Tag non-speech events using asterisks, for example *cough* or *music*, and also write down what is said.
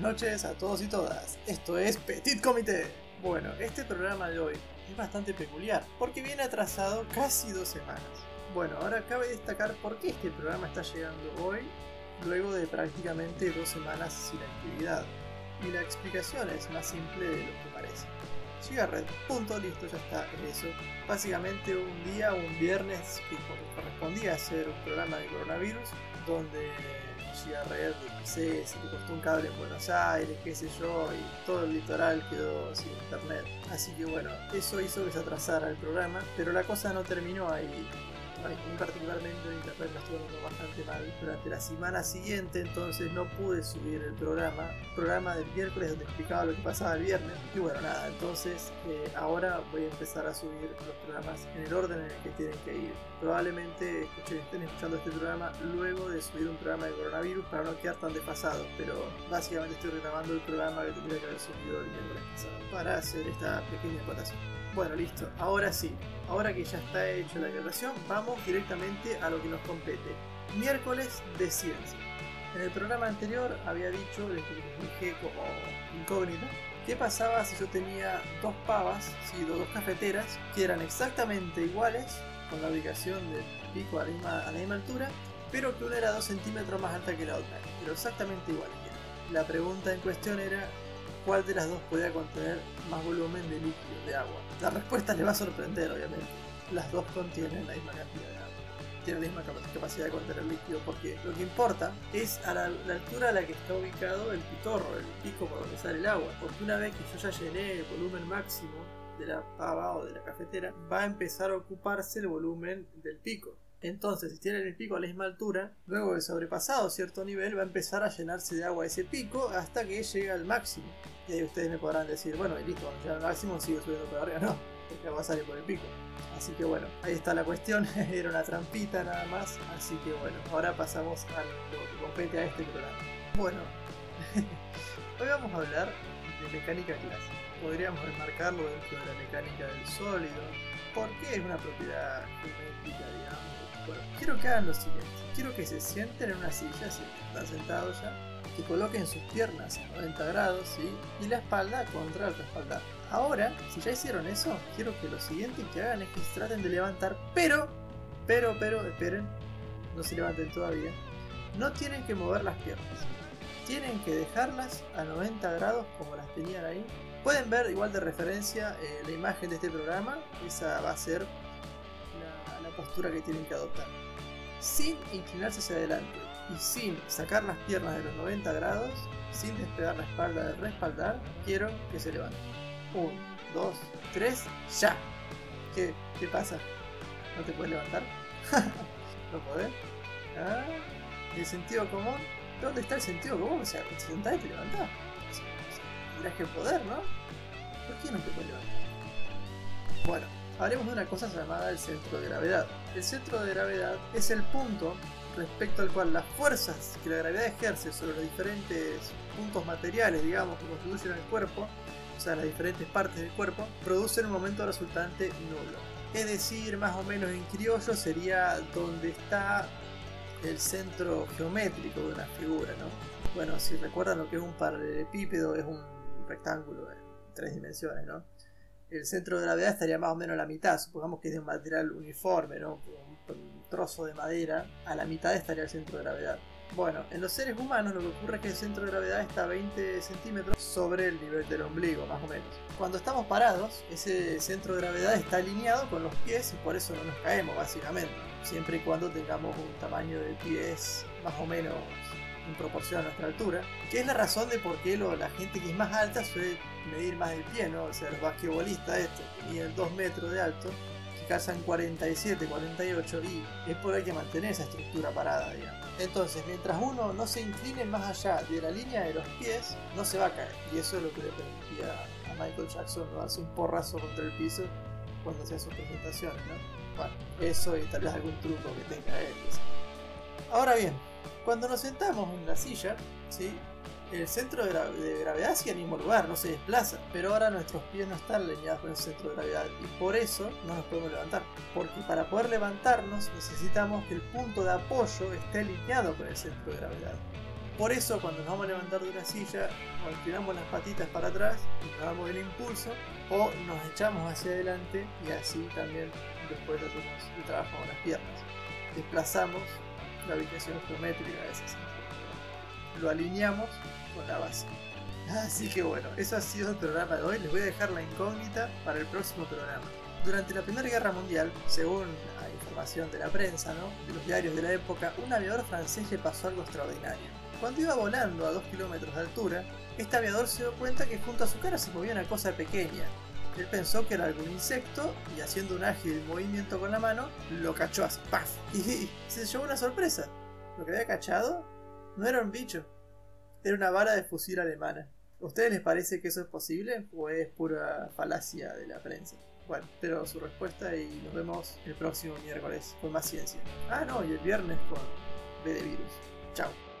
noches a todos y todas. Esto es Petit Comité. Bueno, este programa de hoy es bastante peculiar porque viene atrasado casi dos semanas. Bueno, ahora cabe destacar por qué este programa está llegando hoy, luego de prácticamente dos semanas sin actividad. Y la explicación es más simple de lo que parece. Llega Red, punto, listo, ya está, eso. Básicamente un día, un viernes, que correspondía a hacer un programa de coronavirus, donde llega Red, se le costó un cable en Buenos Aires, qué sé yo, y todo el litoral quedó sin internet. Así que bueno, eso hizo que se atrasara el programa, pero la cosa no terminó ahí y particularmente en internet la estuve dando bastante mal durante la semana siguiente, entonces no pude subir el programa, programa del miércoles donde explicaba lo que pasaba el viernes. Y bueno, nada, entonces eh, ahora voy a empezar a subir los programas en el orden en el que tienen que ir. Probablemente escuchen, estén escuchando este programa luego de subir un programa de coronavirus para no quedar tan desfasado, pero básicamente estoy regrabando el programa que tendría que haber subido el miércoles pasado para hacer esta pequeña acotación. Bueno, listo, ahora sí, ahora que ya está hecha la aclaración, vamos directamente a lo que nos compete. Miércoles de ciencia. En el programa anterior había dicho, les dije como incógnito, qué pasaba si yo tenía dos pavas, sí, dos cafeteras, que eran exactamente iguales, con la ubicación del pico a la misma, a la misma altura, pero que una era 2 centímetros más alta que la otra, pero exactamente igual. La pregunta en cuestión era cuál de las dos podía contener más volumen de líquido, de agua. La respuesta le va a sorprender, obviamente. Las dos contienen la misma cantidad de agua. Tienen la misma capacidad de contener líquido, porque lo que importa es a la, altura a la que está ubicado el pitorro, el pico por donde sale el agua. Porque una vez que yo ya llené el volumen máximo de la pava o de la cafetera, va a empezar a ocuparse el volumen del pico. Entonces, si tiene el pico a la misma altura, luego de sobrepasado cierto nivel, va a empezar a llenarse de agua ese pico hasta que llegue al máximo. Y ahí ustedes me podrán decir, bueno, y listo, cuando llega al máximo sigue subiendo por arriba. *laughs* No, porque va a salir por el pico. Así que bueno, ahí está la cuestión. *laughs* Era una trampita nada más. Así que bueno, ahora pasamos a lo que compete a este programa. Bueno, *laughs* hoy vamos a hablar de mecánica clásica. Podríamos remarcarlo dentro de la mecánica del sólido. ¿Por qué es una propiedad geométrica, digamos? Bueno, quiero que hagan lo siguiente. Quiero que se sienten en una silla, si están sentados ya, que coloquen sus piernas a 90 grados ¿sí? y la espalda contra el respaldar. Ahora, si ya hicieron eso, quiero que lo siguiente que hagan es que traten de levantar, pero, pero, pero, esperen, no se levanten todavía. No tienen que mover las piernas. Tienen que dejarlas a 90 grados como las tenían ahí. Pueden ver igual de referencia eh, la imagen de este programa. Esa va a ser postura que tienen que adoptar. Sin inclinarse hacia adelante y sin sacar las piernas de los 90 grados, sin despegar la espalda del respaldar, quiero que se levanten. 1, 2, 3, ya. ¿Qué, ¿Qué pasa? ¿No te puedes levantar? *laughs* ¿No podés? ¿Ah? ¿El sentido común? ¿Dónde está el sentido común? O sea, te sentás y te levantás. tendrás que poder, ¿no? ¿Por qué no te puedes levantar? Bueno, hablemos de una cosa llamada el centro de gravedad. El centro de gravedad es el punto respecto al cual las fuerzas que la gravedad ejerce sobre los diferentes puntos materiales, digamos, que constituyen el cuerpo, o sea, las diferentes partes del cuerpo, producen un momento resultante nulo. Es decir, más o menos en criollo sería donde está el centro geométrico de una figura, ¿no? Bueno, si recuerdan lo que es un paralelepípedo, es un rectángulo en tres dimensiones, ¿no? El centro de gravedad estaría más o menos a la mitad, supongamos que es de un material uniforme, ¿no? un, trozo de madera, a la mitad estaría el centro de gravedad. Bueno, en los seres humanos lo que ocurre es que el centro de gravedad está a 20 centímetros sobre el nivel del ombligo, más o menos. Cuando estamos parados, ese centro de gravedad está alineado con los pies y por eso no nos caemos, básicamente. Siempre y cuando tengamos un tamaño de pies más o menos en proporción a nuestra altura, que es la razón de por qué la gente que es más alta suele medir más el pie, ¿no? O sea, los basquetbolistas estos que miden 2 metros de alto, que calzan 47, 48 y es por hay que mantener esa estructura parada, digamos. Entonces, mientras uno no se incline más allá de la línea de los pies, no se va a caer. Y eso es lo que le permitía a Michael Jackson ¿no? hacer un porrazo contra el piso cuando hacía sus presentaciones, ¿no? Bueno, eso y tal vez algún truco que tenga él. Ahora bien, cuando nos sentamos en la silla, ¿sí? el centro de, gravedad sigue en el mismo lugar, no se desplaza, pero ahora nuestros pies no están alineados con el centro de gravedad y por eso no nos podemos levantar. Porque para poder levantarnos necesitamos que el punto de apoyo esté alineado con el centro de gravedad. Por eso cuando nos vamos a levantar de una silla, o inclinamos las patitas para atrás, nos damos el impulso, o nos echamos hacia adelante y así también después hacemos el trabajo con las piernas. Desplazamos la ubicación geométrica de ese sentido. Lo alineamos con la base. Así que bueno, eso ha sido el programa de hoy. Les voy a dejar la incógnita para el próximo programa. Durante la Primera Guerra Mundial, según la información de la prensa, ¿no? de los diarios de la época, un aviador francés le pasó algo extraordinario. Cuando iba volando a 2 kilómetros de altura, este aviador se dio cuenta que junto a su cara se movía una cosa pequeña. Él pensó que era algún insecto y haciendo un ágil movimiento con la mano, lo cachó así, ¡paf! *laughs* Y se llevó una sorpresa. Lo que había cachado no era un bicho, era una vara de fusil alemana. ¿A ustedes les parece que eso es posible o es pura falacia de la prensa? Bueno, espero su respuesta y nos vemos el próximo miércoles con más ciencia. Ah, no, y el viernes con B de virus. Chao.